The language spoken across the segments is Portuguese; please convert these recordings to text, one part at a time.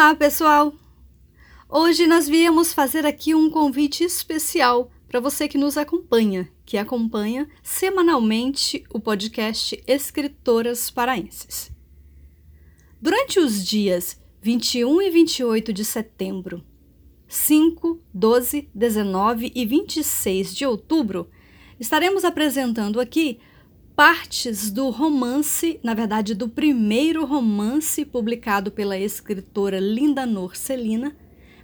Olá, pessoal! Hoje nós viemos fazer aqui um convite especial para você que nos acompanha, que acompanha semanalmente o podcast Escritoras Paraenses. Durante os dias 21 e 28 de setembro, 5, 12, 19 e 26 de outubro, estaremos apresentando aqui partes do romance, na verdade, do primeiro romance publicado pela escritora Linda Norcelina,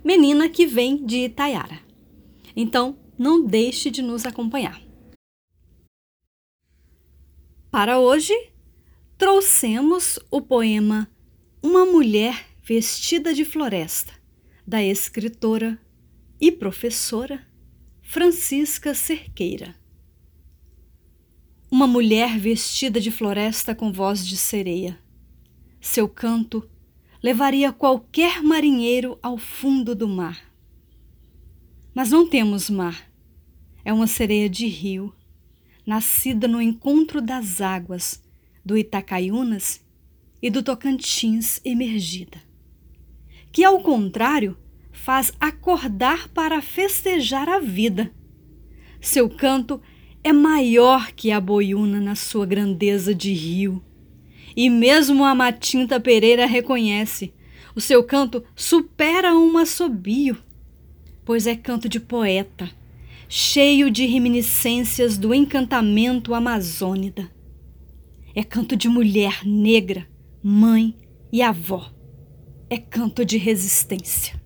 Menina que Vem de Itaiara. Então, não deixe de nos acompanhar. Para hoje, trouxemos o poema Uma Mulher Vestida de Floresta, da escritora e professora Francisca Cerqueira. Uma mulher vestida de floresta com voz de sereia. Seu canto levaria qualquer marinheiro ao fundo do mar. Mas não temos mar. É uma sereia de rio, nascida no encontro das águas do Itacaiunas e do Tocantins emergida, que ao contrário faz acordar para festejar a vida. Seu canto é maior que a boiuna na sua grandeza de rio. E mesmo a Matinta Pereira reconhece, o seu canto supera um assobio, pois é canto de poeta, cheio de reminiscências do encantamento amazônida. É canto de mulher negra, mãe e avó. É canto de resistência.